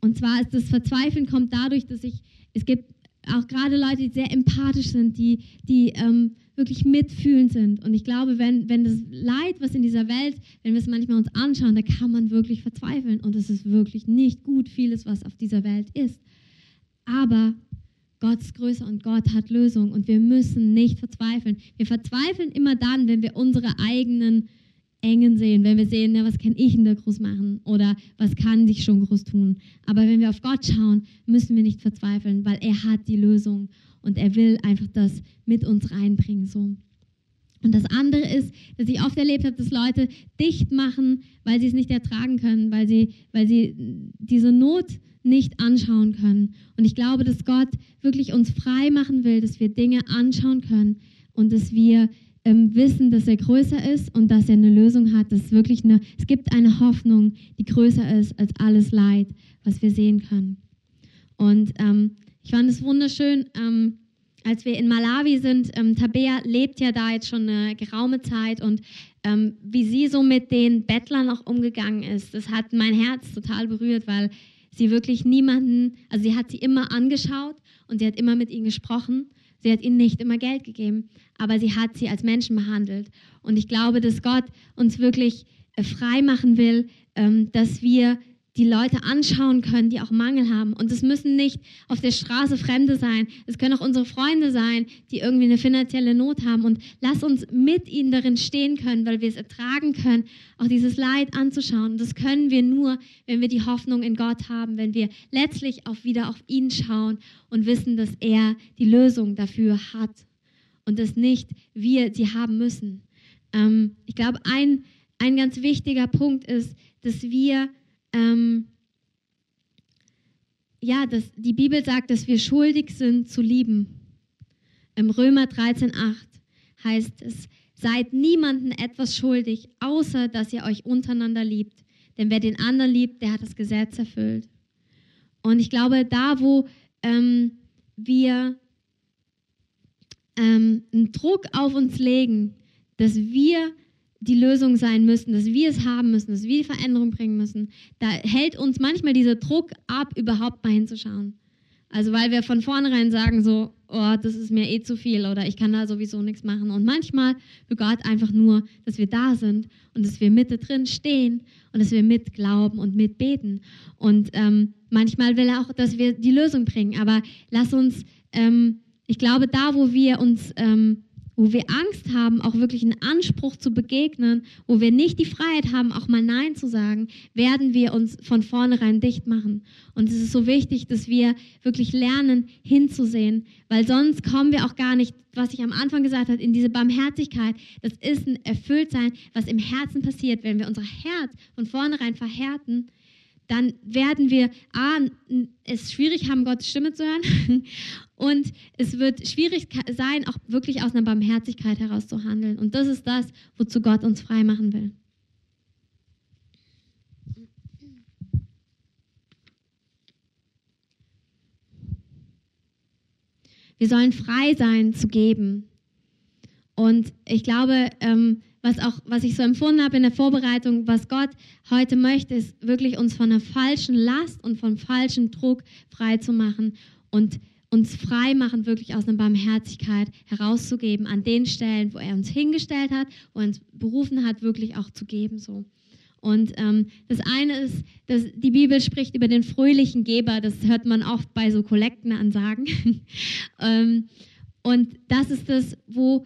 und zwar ist das Verzweifeln kommt dadurch, dass ich, es gibt auch gerade Leute, die sehr empathisch sind, die, die ähm, wirklich mitfühlend sind. Und ich glaube, wenn, wenn das Leid, was in dieser Welt, wenn wir es manchmal uns anschauen, da kann man wirklich verzweifeln. Und es ist wirklich nicht gut, vieles, was auf dieser Welt ist. Aber Gott ist größer und Gott hat Lösungen und wir müssen nicht verzweifeln. Wir verzweifeln immer dann, wenn wir unsere eigenen Engen sehen, wenn wir sehen, na, was kann ich in der groß machen oder was kann sich schon groß tun. Aber wenn wir auf Gott schauen, müssen wir nicht verzweifeln, weil er hat die Lösung und er will einfach das mit uns reinbringen. So. Und das andere ist, dass ich oft erlebt habe, dass Leute dicht machen, weil sie es nicht ertragen können, weil sie, weil sie diese Not nicht anschauen können. Und ich glaube, dass Gott wirklich uns frei machen will, dass wir Dinge anschauen können und dass wir ähm, wissen, dass er größer ist und dass er eine Lösung hat. Dass wirklich eine, es gibt eine Hoffnung, die größer ist als alles Leid, was wir sehen können. Und ähm, ich fand es wunderschön, ähm, als wir in Malawi sind. Ähm, Tabea lebt ja da jetzt schon eine geraume Zeit und ähm, wie sie so mit den Bettlern auch umgegangen ist, das hat mein Herz total berührt, weil sie wirklich niemanden, also sie hat sie immer angeschaut und sie hat immer mit ihnen gesprochen Sie hat ihnen nicht immer Geld gegeben, aber sie hat sie als Menschen behandelt. Und ich glaube, dass Gott uns wirklich äh, frei machen will, ähm, dass wir die Leute anschauen können, die auch Mangel haben. Und es müssen nicht auf der Straße Fremde sein. Es können auch unsere Freunde sein, die irgendwie eine finanzielle Not haben. Und lass uns mit ihnen darin stehen können, weil wir es ertragen können, auch dieses Leid anzuschauen. Und das können wir nur, wenn wir die Hoffnung in Gott haben, wenn wir letztlich auch wieder auf ihn schauen und wissen, dass er die Lösung dafür hat und dass nicht wir sie haben müssen. Ähm, ich glaube, ein, ein ganz wichtiger Punkt ist, dass wir ähm, ja, dass die Bibel sagt, dass wir schuldig sind zu lieben. Im Römer 13,8 heißt es, seid niemanden etwas schuldig, außer dass ihr euch untereinander liebt. Denn wer den anderen liebt, der hat das Gesetz erfüllt. Und ich glaube, da, wo ähm, wir ähm, einen Druck auf uns legen, dass wir die Lösung sein müssen, dass wir es haben müssen, dass wir die Veränderung bringen müssen, da hält uns manchmal dieser Druck ab, überhaupt mal hinzuschauen. Also weil wir von vornherein sagen so, oh, das ist mir eh zu viel oder ich kann da sowieso nichts machen. Und manchmal will Gott einfach nur, dass wir da sind und dass wir mitte drin stehen und dass wir mitglauben und mitbeten. Und ähm, manchmal will er auch, dass wir die Lösung bringen. Aber lass uns, ähm, ich glaube, da, wo wir uns ähm, wo wir Angst haben, auch wirklich einen Anspruch zu begegnen, wo wir nicht die Freiheit haben, auch mal Nein zu sagen, werden wir uns von vornherein dicht machen. Und es ist so wichtig, dass wir wirklich lernen, hinzusehen, weil sonst kommen wir auch gar nicht, was ich am Anfang gesagt habe, in diese Barmherzigkeit. Das ist ein Erfülltsein, was im Herzen passiert, wenn wir unser Herz von vornherein verhärten dann werden wir A, es schwierig haben, Gottes Stimme zu hören und es wird schwierig sein, auch wirklich aus einer Barmherzigkeit heraus zu handeln. Und das ist das, wozu Gott uns frei machen will. Wir sollen frei sein zu geben. Und ich glaube, ähm, was, auch, was ich so empfunden habe in der Vorbereitung, was Gott heute möchte, ist wirklich uns von einer falschen Last und vom falschen Druck frei zu machen und uns frei machen, wirklich aus einer Barmherzigkeit herauszugeben, an den Stellen, wo er uns hingestellt hat, wo er uns berufen hat, wirklich auch zu geben. So. Und ähm, das eine ist, dass die Bibel spricht über den fröhlichen Geber. Das hört man oft bei so Kollektenansagen. ähm, und das ist das, wo,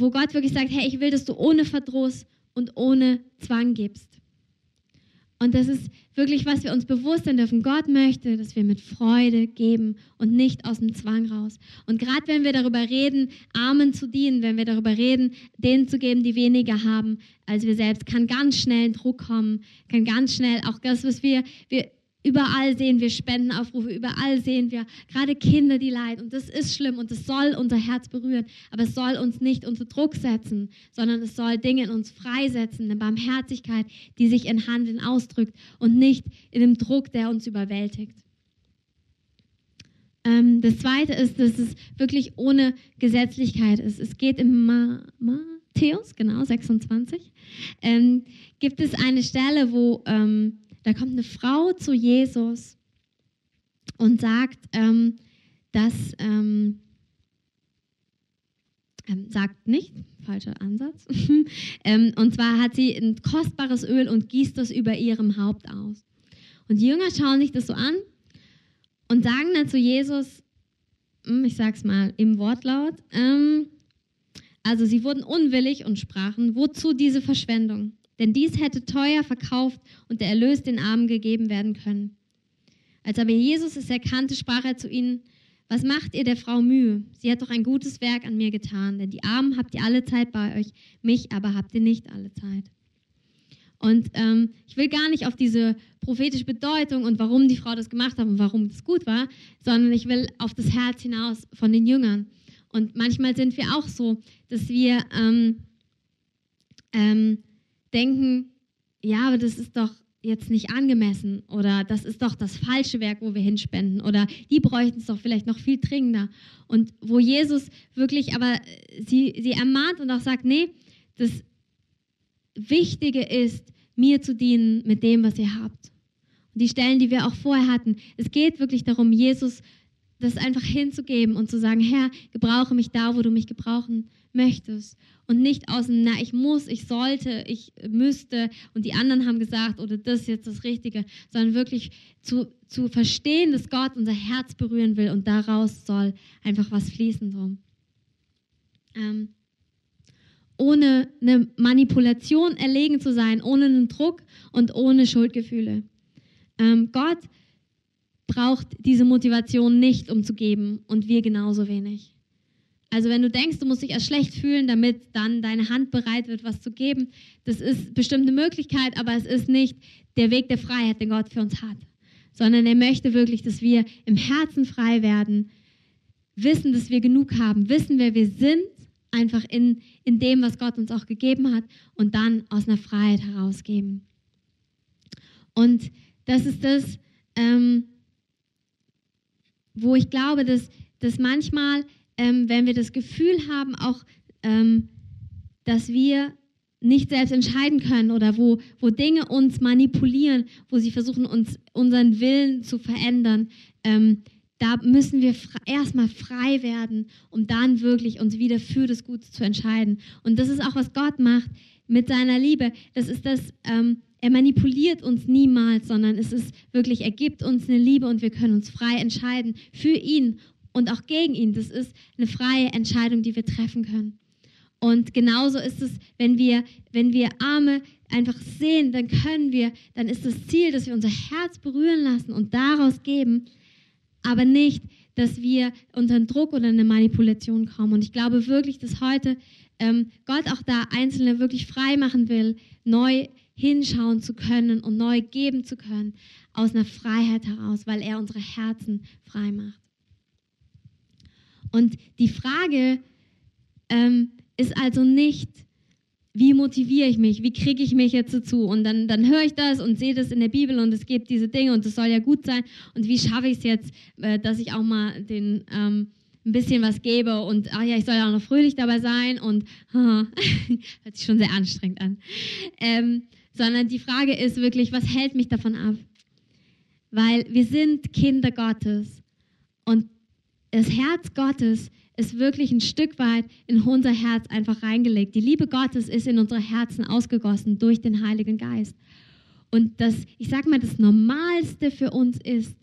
wo Gott wirklich sagt, hey, ich will, dass du ohne Verdruss und ohne Zwang gibst. Und das ist wirklich, was wir uns bewusst sein dürfen. Gott möchte, dass wir mit Freude geben und nicht aus dem Zwang raus. Und gerade wenn wir darüber reden, Armen zu dienen, wenn wir darüber reden, denen zu geben, die weniger haben als wir selbst, kann ganz schnell ein Druck kommen, kann ganz schnell auch das, was wir, wir Überall sehen wir Spendenaufrufe, überall sehen wir gerade Kinder, die leiden. Und das ist schlimm und das soll unser Herz berühren. Aber es soll uns nicht unter Druck setzen, sondern es soll Dinge in uns freisetzen, eine Barmherzigkeit, die sich in Handeln ausdrückt und nicht in dem Druck, der uns überwältigt. Ähm, das Zweite ist, dass es wirklich ohne Gesetzlichkeit ist. Es geht im Ma Matthäus, genau, 26, ähm, gibt es eine Stelle, wo... Ähm, da kommt eine Frau zu Jesus und sagt, ähm, dass, ähm, ähm, sagt nicht, falscher Ansatz, ähm, und zwar hat sie ein kostbares Öl und gießt das über ihrem Haupt aus. Und die Jünger schauen sich das so an und sagen dann zu Jesus, hm, ich sag's mal im Wortlaut, ähm, also sie wurden unwillig und sprachen, wozu diese Verschwendung? Denn dies hätte teuer verkauft und der Erlös den Armen gegeben werden können. Als aber Jesus es erkannte, sprach er zu ihnen, was macht ihr der Frau Mühe? Sie hat doch ein gutes Werk an mir getan, denn die Armen habt ihr alle Zeit bei euch, mich aber habt ihr nicht alle Zeit. Und ähm, ich will gar nicht auf diese prophetische Bedeutung und warum die Frau das gemacht hat und warum es gut war, sondern ich will auf das Herz hinaus von den Jüngern. Und manchmal sind wir auch so, dass wir ähm, ähm, denken, ja, aber das ist doch jetzt nicht angemessen oder das ist doch das falsche Werk, wo wir hinspenden oder die bräuchten es doch vielleicht noch viel dringender. Und wo Jesus wirklich aber sie, sie ermahnt und auch sagt, nee, das Wichtige ist, mir zu dienen mit dem, was ihr habt. Und die Stellen, die wir auch vorher hatten, es geht wirklich darum, Jesus das einfach hinzugeben und zu sagen, Herr, gebrauche mich da, wo du mich gebrauchen möchtest. Und nicht aus dem, na, ich muss, ich sollte, ich müsste und die anderen haben gesagt oder das ist jetzt das Richtige, sondern wirklich zu, zu verstehen, dass Gott unser Herz berühren will und daraus soll einfach was fließen. So. Ähm, ohne eine Manipulation erlegen zu sein, ohne einen Druck und ohne Schuldgefühle. Ähm, Gott braucht diese Motivation nicht, um zu geben und wir genauso wenig. Also wenn du denkst, du musst dich erst schlecht fühlen, damit dann deine Hand bereit wird, was zu geben, das ist bestimmt eine Möglichkeit, aber es ist nicht der Weg der Freiheit, den Gott für uns hat, sondern er möchte wirklich, dass wir im Herzen frei werden, wissen, dass wir genug haben, wissen, wer wir sind, einfach in, in dem, was Gott uns auch gegeben hat und dann aus einer Freiheit herausgeben. Und das ist das, ähm, wo ich glaube, dass, dass manchmal ähm, wenn wir das Gefühl haben, auch, ähm, dass wir nicht selbst entscheiden können oder wo, wo Dinge uns manipulieren, wo sie versuchen, uns unseren Willen zu verändern, ähm, da müssen wir erstmal frei werden, um dann wirklich uns wieder für das Gute zu entscheiden. Und das ist auch, was Gott macht mit seiner Liebe. Das ist das, ähm, er manipuliert uns niemals, sondern es ist wirklich, er gibt uns eine Liebe und wir können uns frei entscheiden für ihn und auch gegen ihn. Das ist eine freie Entscheidung, die wir treffen können. Und genauso ist es, wenn wir, wenn wir Arme einfach sehen, dann können wir, dann ist das Ziel, dass wir unser Herz berühren lassen und daraus geben, aber nicht, dass wir unter einen Druck oder eine Manipulation kommen. Und ich glaube wirklich, dass heute ähm, Gott auch da Einzelne wirklich frei machen will, neu hinschauen zu können und neu geben zu können aus einer Freiheit heraus, weil er unsere Herzen frei macht. Und die Frage ähm, ist also nicht, wie motiviere ich mich, wie kriege ich mich jetzt dazu? Und dann, dann höre ich das und sehe das in der Bibel und es gibt diese Dinge und es soll ja gut sein. Und wie schaffe ich es jetzt, äh, dass ich auch mal den ähm, ein bisschen was gebe und ach ja, ich soll ja auch noch fröhlich dabei sein und hört sich schon sehr anstrengend an. Ähm, sondern die Frage ist wirklich, was hält mich davon ab? Weil wir sind Kinder Gottes und das Herz Gottes ist wirklich ein Stück weit in unser Herz einfach reingelegt. Die Liebe Gottes ist in unsere Herzen ausgegossen durch den Heiligen Geist. Und das, ich sage mal, das Normalste für uns ist,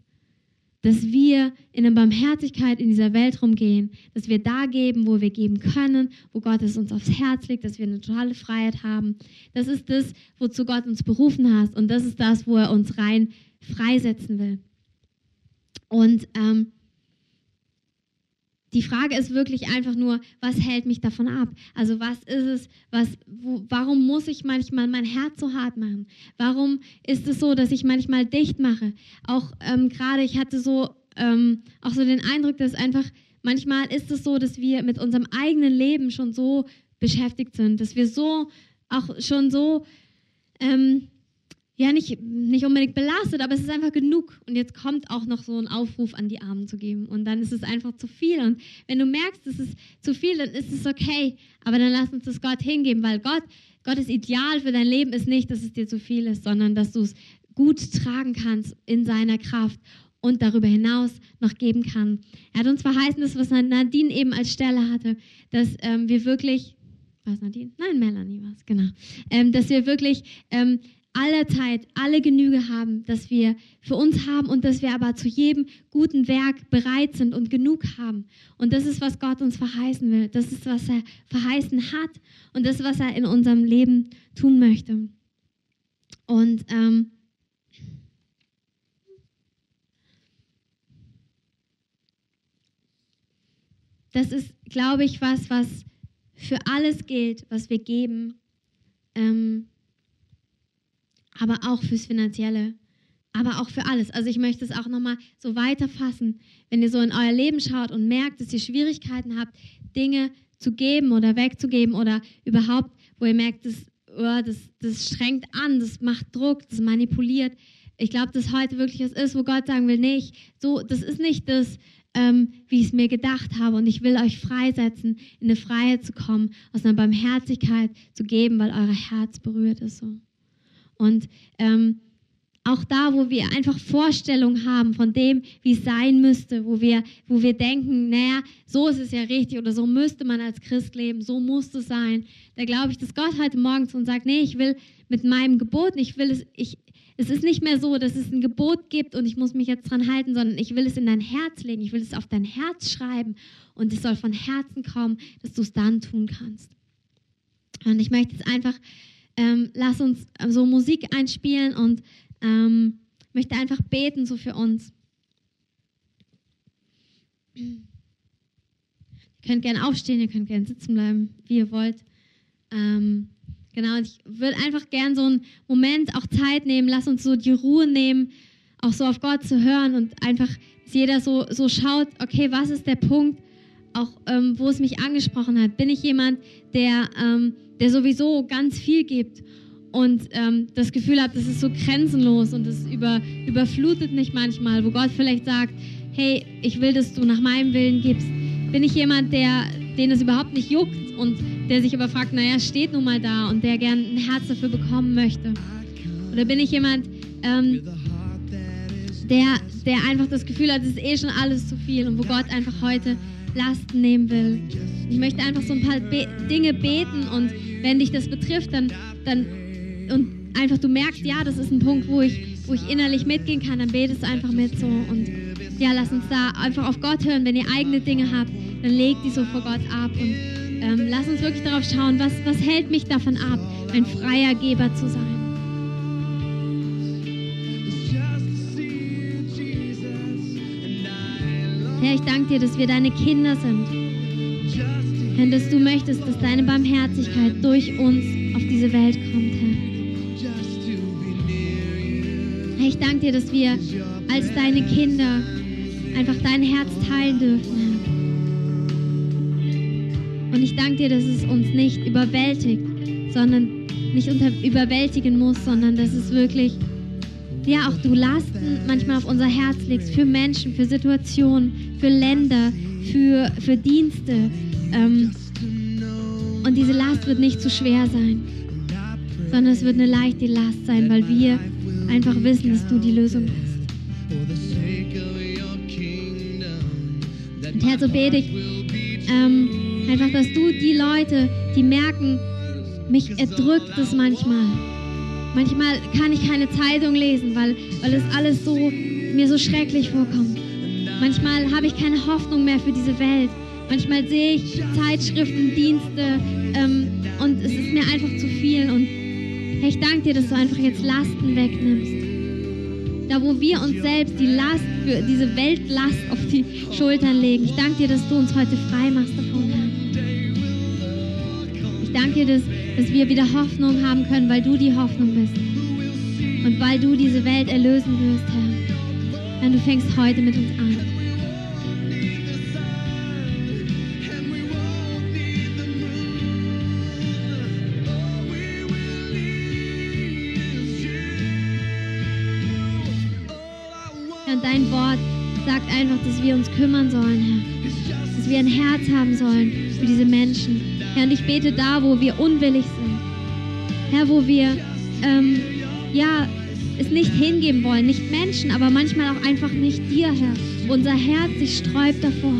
dass wir in der Barmherzigkeit in dieser Welt rumgehen, dass wir da geben, wo wir geben können, wo Gott es uns aufs Herz legt, dass wir eine totale Freiheit haben. Das ist das, wozu Gott uns berufen hat und das ist das, wo er uns rein freisetzen will. Und ähm, die Frage ist wirklich einfach nur, was hält mich davon ab? Also was ist es, was, wo, warum muss ich manchmal mein Herz so hart machen? Warum ist es so, dass ich manchmal dicht mache? Auch ähm, gerade, ich hatte so ähm, auch so den Eindruck, dass einfach manchmal ist es so, dass wir mit unserem eigenen Leben schon so beschäftigt sind, dass wir so auch schon so ähm, ja nicht, nicht unbedingt belastet, aber es ist einfach genug. Und jetzt kommt auch noch so ein Aufruf an die Armen zu geben. Und dann ist es einfach zu viel. Und wenn du merkst, es ist zu viel, dann ist es okay. Aber dann lass uns das Gott hingeben, weil Gott, Gottes Ideal für dein Leben ist nicht, dass es dir zu viel ist, sondern dass du es gut tragen kannst in seiner Kraft und darüber hinaus noch geben kann. Er hat uns verheißen, das, was Nadine eben als Stelle hatte, dass ähm, wir wirklich, was Nadine? Nein, Melanie war es, genau. Ähm, dass wir wirklich ähm, aller Zeit alle Genüge haben, dass wir für uns haben und dass wir aber zu jedem guten Werk bereit sind und genug haben. Und das ist, was Gott uns verheißen will. Das ist, was er verheißen hat und das, was er in unserem Leben tun möchte. Und ähm, das ist, glaube ich, was, was für alles gilt, was wir geben. Ähm, aber auch fürs Finanzielle, aber auch für alles. Also ich möchte es auch nochmal so weiterfassen. Wenn ihr so in euer Leben schaut und merkt, dass ihr Schwierigkeiten habt, Dinge zu geben oder wegzugeben oder überhaupt, wo ihr merkt, das, oh, das, das strengt an, das macht Druck, das manipuliert. Ich glaube, dass heute wirklich was ist, wo Gott sagen will, nee, so, das ist nicht das, ähm, wie ich es mir gedacht habe. Und ich will euch freisetzen, in eine Freiheit zu kommen, aus einer Barmherzigkeit zu geben, weil euer Herz berührt ist so. Und ähm, auch da, wo wir einfach Vorstellungen haben von dem, wie es sein müsste, wo wir, wo wir denken, naja, so ist es ja richtig oder so müsste man als Christ leben, so muss es sein, da glaube ich, dass Gott heute Morgen zu uns sagt, nee, ich will mit meinem Gebot, ich will es, ich, es ist nicht mehr so, dass es ein Gebot gibt und ich muss mich jetzt dran halten, sondern ich will es in dein Herz legen, ich will es auf dein Herz schreiben und es soll von Herzen kommen, dass du es dann tun kannst. Und ich möchte jetzt einfach ähm, lass uns äh, so Musik einspielen und ähm, möchte einfach beten so für uns. Ihr könnt gerne aufstehen, ihr könnt gerne sitzen bleiben, wie ihr wollt. Ähm, genau, ich würde einfach gerne so einen Moment auch Zeit nehmen, lass uns so die Ruhe nehmen, auch so auf Gott zu hören und einfach, dass jeder so, so schaut, okay, was ist der Punkt, auch ähm, wo es mich angesprochen hat. Bin ich jemand, der ähm, der sowieso ganz viel gibt und ähm, das Gefühl hat, das ist so grenzenlos und das über, überflutet mich manchmal, wo Gott vielleicht sagt, hey, ich will, dass du nach meinem Willen gibst. Bin ich jemand, der, den es überhaupt nicht juckt und der sich aber fragt, naja, steht nun mal da und der gern ein Herz dafür bekommen möchte? Oder bin ich jemand, ähm, der, der einfach das Gefühl hat, es ist eh schon alles zu viel und wo Gott einfach heute Lasten nehmen will? Ich möchte einfach so ein paar Be Dinge beten und wenn dich das betrifft, dann, dann und einfach du merkst, ja, das ist ein Punkt, wo ich, wo ich innerlich mitgehen kann, dann betest du einfach mit so und ja, lass uns da einfach auf Gott hören. Wenn ihr eigene Dinge habt, dann legt die so vor Gott ab und ähm, lass uns wirklich darauf schauen, was, was hält mich davon ab, ein freier Geber zu sein. Herr, ich danke dir, dass wir deine Kinder sind. Herr, dass du möchtest, dass deine Barmherzigkeit durch uns auf diese Welt kommt, Herr. Herr, ich danke dir, dass wir als deine Kinder einfach dein Herz teilen dürfen. Herr. Und ich danke dir, dass es uns nicht überwältigt, sondern nicht unter, überwältigen muss, sondern dass es wirklich, ja, auch du Lasten manchmal auf unser Herz legst für Menschen, für Situationen, für Länder, für, für Dienste. Ähm, und diese Last wird nicht zu schwer sein, sondern es wird eine leichte Last sein, weil wir einfach wissen, dass du die Lösung bist. Und Herr, so bete ich ähm, einfach, dass du die Leute, die merken, mich erdrückt es manchmal. Manchmal kann ich keine Zeitung lesen, weil, weil es alles so mir so schrecklich vorkommt. Manchmal habe ich keine Hoffnung mehr für diese Welt. Manchmal sehe ich Zeitschriften, Dienste ähm, und es ist mir einfach zu viel. Und Herr, ich danke dir, dass du einfach jetzt Lasten wegnimmst. Da, wo wir uns selbst die Last für diese Weltlast auf die Schultern legen. Ich danke dir, dass du uns heute frei machst davon, Herr. Danke dass, dass wir wieder Hoffnung haben können, weil du die Hoffnung bist. Und weil du diese Welt erlösen wirst, Herr. Denn du fängst heute mit uns an. Und dein Wort sagt einfach, dass wir uns kümmern sollen, Herr. Dass wir ein Herz haben sollen für diese Menschen. Herr, und ich bete da, wo wir unwillig sind. Herr, wo wir, ähm, ja, es nicht hingeben wollen. Nicht Menschen, aber manchmal auch einfach nicht dir, Herr. Unser Herz sich sträubt davor.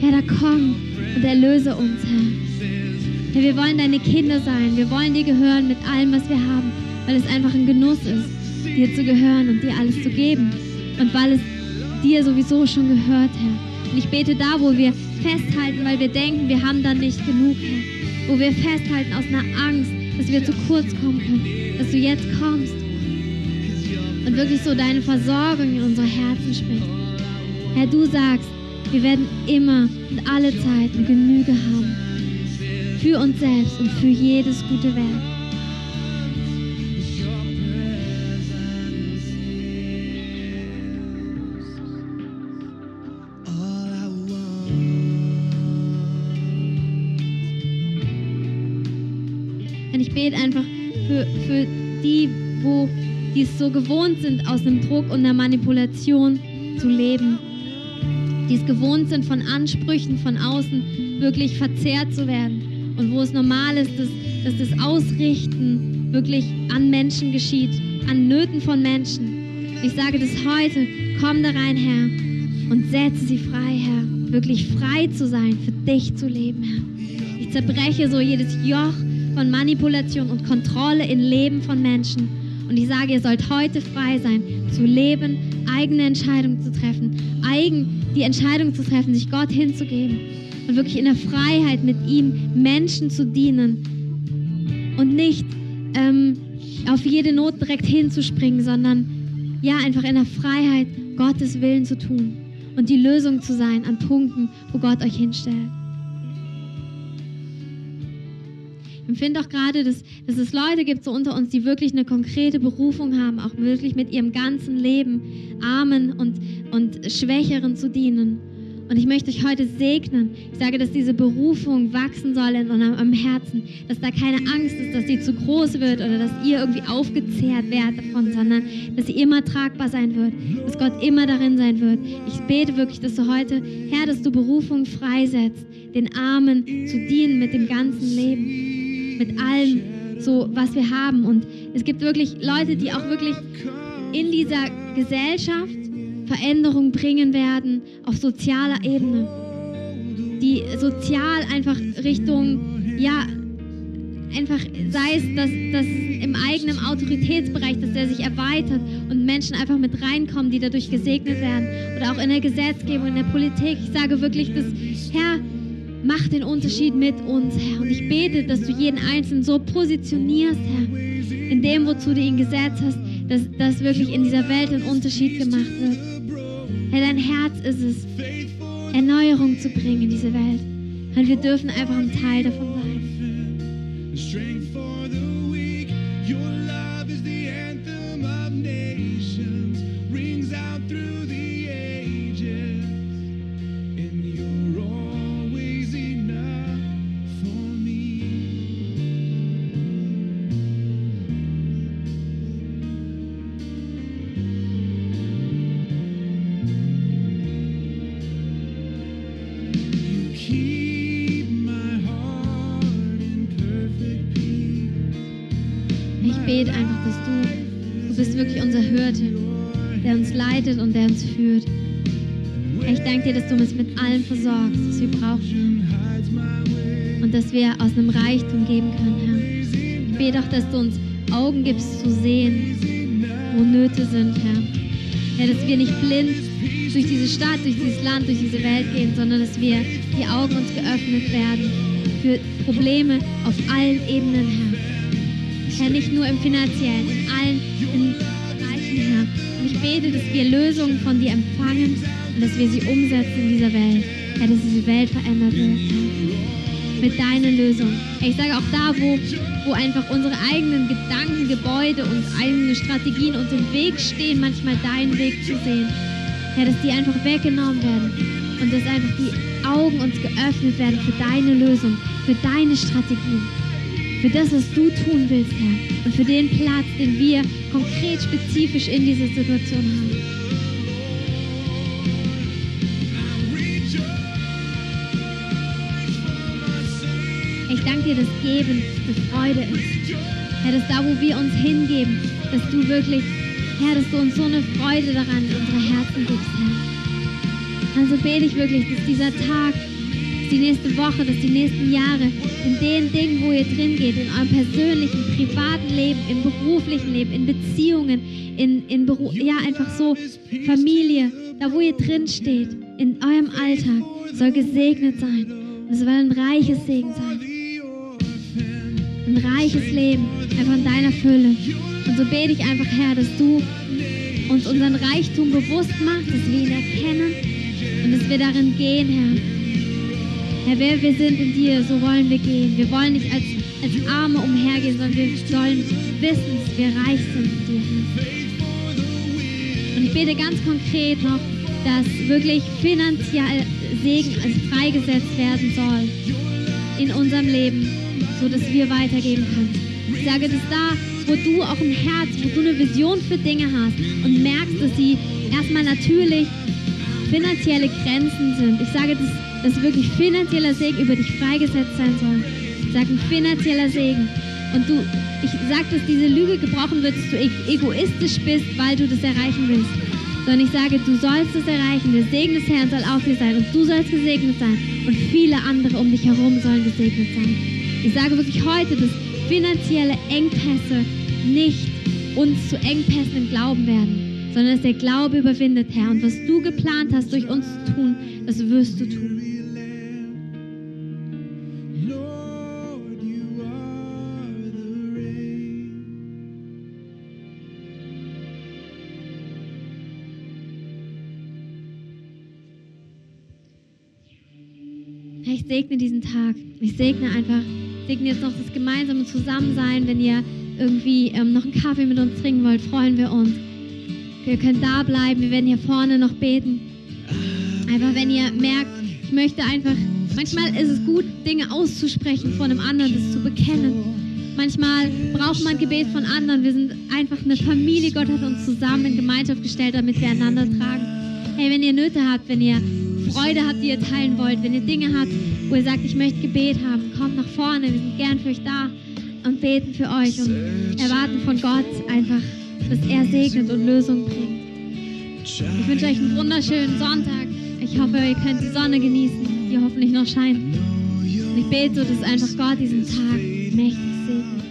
Herr, da komm und erlöse uns, Herr. Herr, wir wollen deine Kinder sein. Wir wollen dir gehören mit allem, was wir haben. Weil es einfach ein Genuss ist, dir zu gehören und dir alles zu geben. Und weil es dir sowieso schon gehört, Herr. Und ich bete da, wo wir festhalten, weil wir denken, wir haben dann nicht genug, Herr. Wo wir festhalten aus einer Angst, dass wir zu kurz kommen können. Dass du jetzt kommst und wirklich so deine Versorgung in unsere Herzen sprichst. Herr, du sagst, wir werden immer und alle Zeit eine Genüge haben. Für uns selbst und für jedes gute Werk. Bete einfach für, für die, wo die es so gewohnt sind, aus einem Druck und einer Manipulation zu leben. Die es gewohnt sind, von Ansprüchen von außen wirklich verzehrt zu werden. Und wo es normal ist, dass, dass das Ausrichten wirklich an Menschen geschieht, an Nöten von Menschen. Ich sage das heute, komm da rein, Herr, und setze sie frei, Herr. Wirklich frei zu sein, für dich zu leben, Herr. Ich zerbreche so jedes Joch von Manipulation und Kontrolle im Leben von Menschen. Und ich sage, ihr sollt heute frei sein, zu leben, eigene Entscheidungen zu treffen, eigen die Entscheidung zu treffen, sich Gott hinzugeben und wirklich in der Freiheit mit ihm Menschen zu dienen und nicht ähm, auf jede Not direkt hinzuspringen, sondern ja einfach in der Freiheit Gottes Willen zu tun und die Lösung zu sein an Punkten, wo Gott euch hinstellt. Empfinde auch gerade, dass, dass es Leute gibt so unter uns, die wirklich eine konkrete Berufung haben, auch wirklich mit ihrem ganzen Leben Armen und, und Schwächeren zu dienen. Und ich möchte euch heute segnen. Ich sage, dass diese Berufung wachsen soll in eurem Herzen, dass da keine Angst ist, dass sie zu groß wird oder dass ihr irgendwie aufgezehrt werdet davon, sondern dass sie immer tragbar sein wird, dass Gott immer darin sein wird. Ich bete wirklich, dass du heute, Herr, dass du Berufung freisetzt, den Armen zu dienen mit dem ganzen Leben, mit allem, so was wir haben. Und es gibt wirklich Leute, die auch wirklich in dieser Gesellschaft Veränderung bringen werden auf sozialer Ebene, die sozial einfach Richtung, ja, einfach sei es, dass, dass im eigenen Autoritätsbereich, dass der sich erweitert und Menschen einfach mit reinkommen, die dadurch gesegnet werden oder auch in der Gesetzgebung, in der Politik. Ich sage wirklich, dass Herr, mach den Unterschied mit uns, Herr. Und ich bete, dass du jeden Einzelnen so positionierst, Herr, in dem, wozu du ihn gesetzt hast, dass, dass wirklich in dieser Welt ein Unterschied gemacht wird. Herr, dein Herz ist es, Erneuerung zu bringen in diese Welt. Und wir dürfen einfach ein Teil davon sein. Your love is the anthem of nations. bist du uns mit allem versorgst, was wir brauchen. Und dass wir aus einem Reichtum geben können, Herr. Ich bete auch, dass du uns Augen gibst zu sehen, wo Nöte sind, Herr. Herr, dass wir nicht blind durch diese Stadt, durch dieses Land, durch diese Welt gehen, sondern dass wir die Augen uns geöffnet werden für Probleme auf allen Ebenen, Herr. Herr, nicht nur im finanziellen, in allen in Bereichen, Herr. Und ich bete, dass wir Lösungen von dir empfangen und dass wir sie umsetzen in dieser Welt. Herr, dass diese Welt verändert wird. Mit deinen Lösungen. Ich sage auch da, wo, wo einfach unsere eigenen Gedanken, Gebäude und eigene Strategien uns im Weg stehen, manchmal deinen Weg zu sehen. Herr, dass die einfach weggenommen werden und dass einfach die Augen uns geöffnet werden für deine Lösung, für deine Strategien, für das, was du tun willst, Herr, und für den Platz, den wir konkret spezifisch in dieser Situation haben. Ich danke dir, dass Geben eine Freude ist. Herr, dass da, wo wir uns hingeben, dass du wirklich, Herr, dass du uns so eine Freude daran in unsere Herzen gibst, Herr. Also bete ich wirklich, dass dieser Tag, dass die nächste Woche, dass die nächsten Jahre in den Dingen, wo ihr drin geht, in eurem persönlichen, privaten Leben, im beruflichen Leben, in Beziehungen, in, in Beru ja, einfach so Familie, da wo ihr drin steht, in eurem Alltag, soll gesegnet sein. Es soll ein reiches Segen sein ein reiches Leben, einfach in deiner Fülle. Und so bete ich einfach, Herr, dass du uns unseren Reichtum bewusst machst, dass wir ihn erkennen und dass wir darin gehen, Herr. Herr, wer wir sind in dir, so wollen wir gehen. Wir wollen nicht als, als Arme umhergehen, sondern wir sollen wissen, dass wir reich sind in dir, Herr. Und ich bete ganz konkret noch, dass wirklich finanziell Segen als freigesetzt werden soll in unserem Leben so dass wir weitergeben können. Ich sage das da, wo du auch ein Herz, wo du eine Vision für Dinge hast und merkst, dass sie erstmal natürlich finanzielle Grenzen sind. Ich sage, dass, dass wirklich finanzieller Segen über dich freigesetzt sein soll. Ich sage ein finanzieller Segen. Und du, ich sage, dass diese Lüge gebrochen wird, dass du e-, egoistisch bist, weil du das erreichen willst. Sondern ich sage, du sollst es erreichen. Der Segen des Herrn soll auf dir sein und du sollst gesegnet sein. Und viele andere um dich herum sollen gesegnet sein. Ich sage wirklich heute, dass finanzielle Engpässe nicht uns zu Engpässen im Glauben werden, sondern dass der Glaube überwindet, Herr. Und was du geplant hast, durch uns zu tun, das wirst du tun. ich segne diesen Tag. Ich segne einfach segne jetzt noch das gemeinsame Zusammensein. Wenn ihr irgendwie ähm, noch einen Kaffee mit uns trinken wollt, freuen wir uns. Wir können da bleiben. Wir werden hier vorne noch beten. Einfach, wenn ihr merkt, ich möchte einfach, manchmal ist es gut, Dinge auszusprechen von einem anderen, das zu bekennen. Manchmal braucht man Gebet von anderen. Wir sind einfach eine Familie. Gott hat uns zusammen in Gemeinschaft gestellt, damit wir einander tragen. Hey, wenn ihr Nöte habt, wenn ihr Freude habt, die ihr teilen wollt, wenn ihr Dinge habt, wo ihr sagt, ich möchte Gebet haben, kommt nach vorne, wir sind gern für euch da und beten für euch und erwarten von Gott einfach, dass er segnet und Lösungen bringt. Ich wünsche euch einen wunderschönen Sonntag. Ich hoffe, ihr könnt die Sonne genießen, die hoffentlich noch scheint. Und ich bete dass einfach Gott diesen Tag mächtig segnet.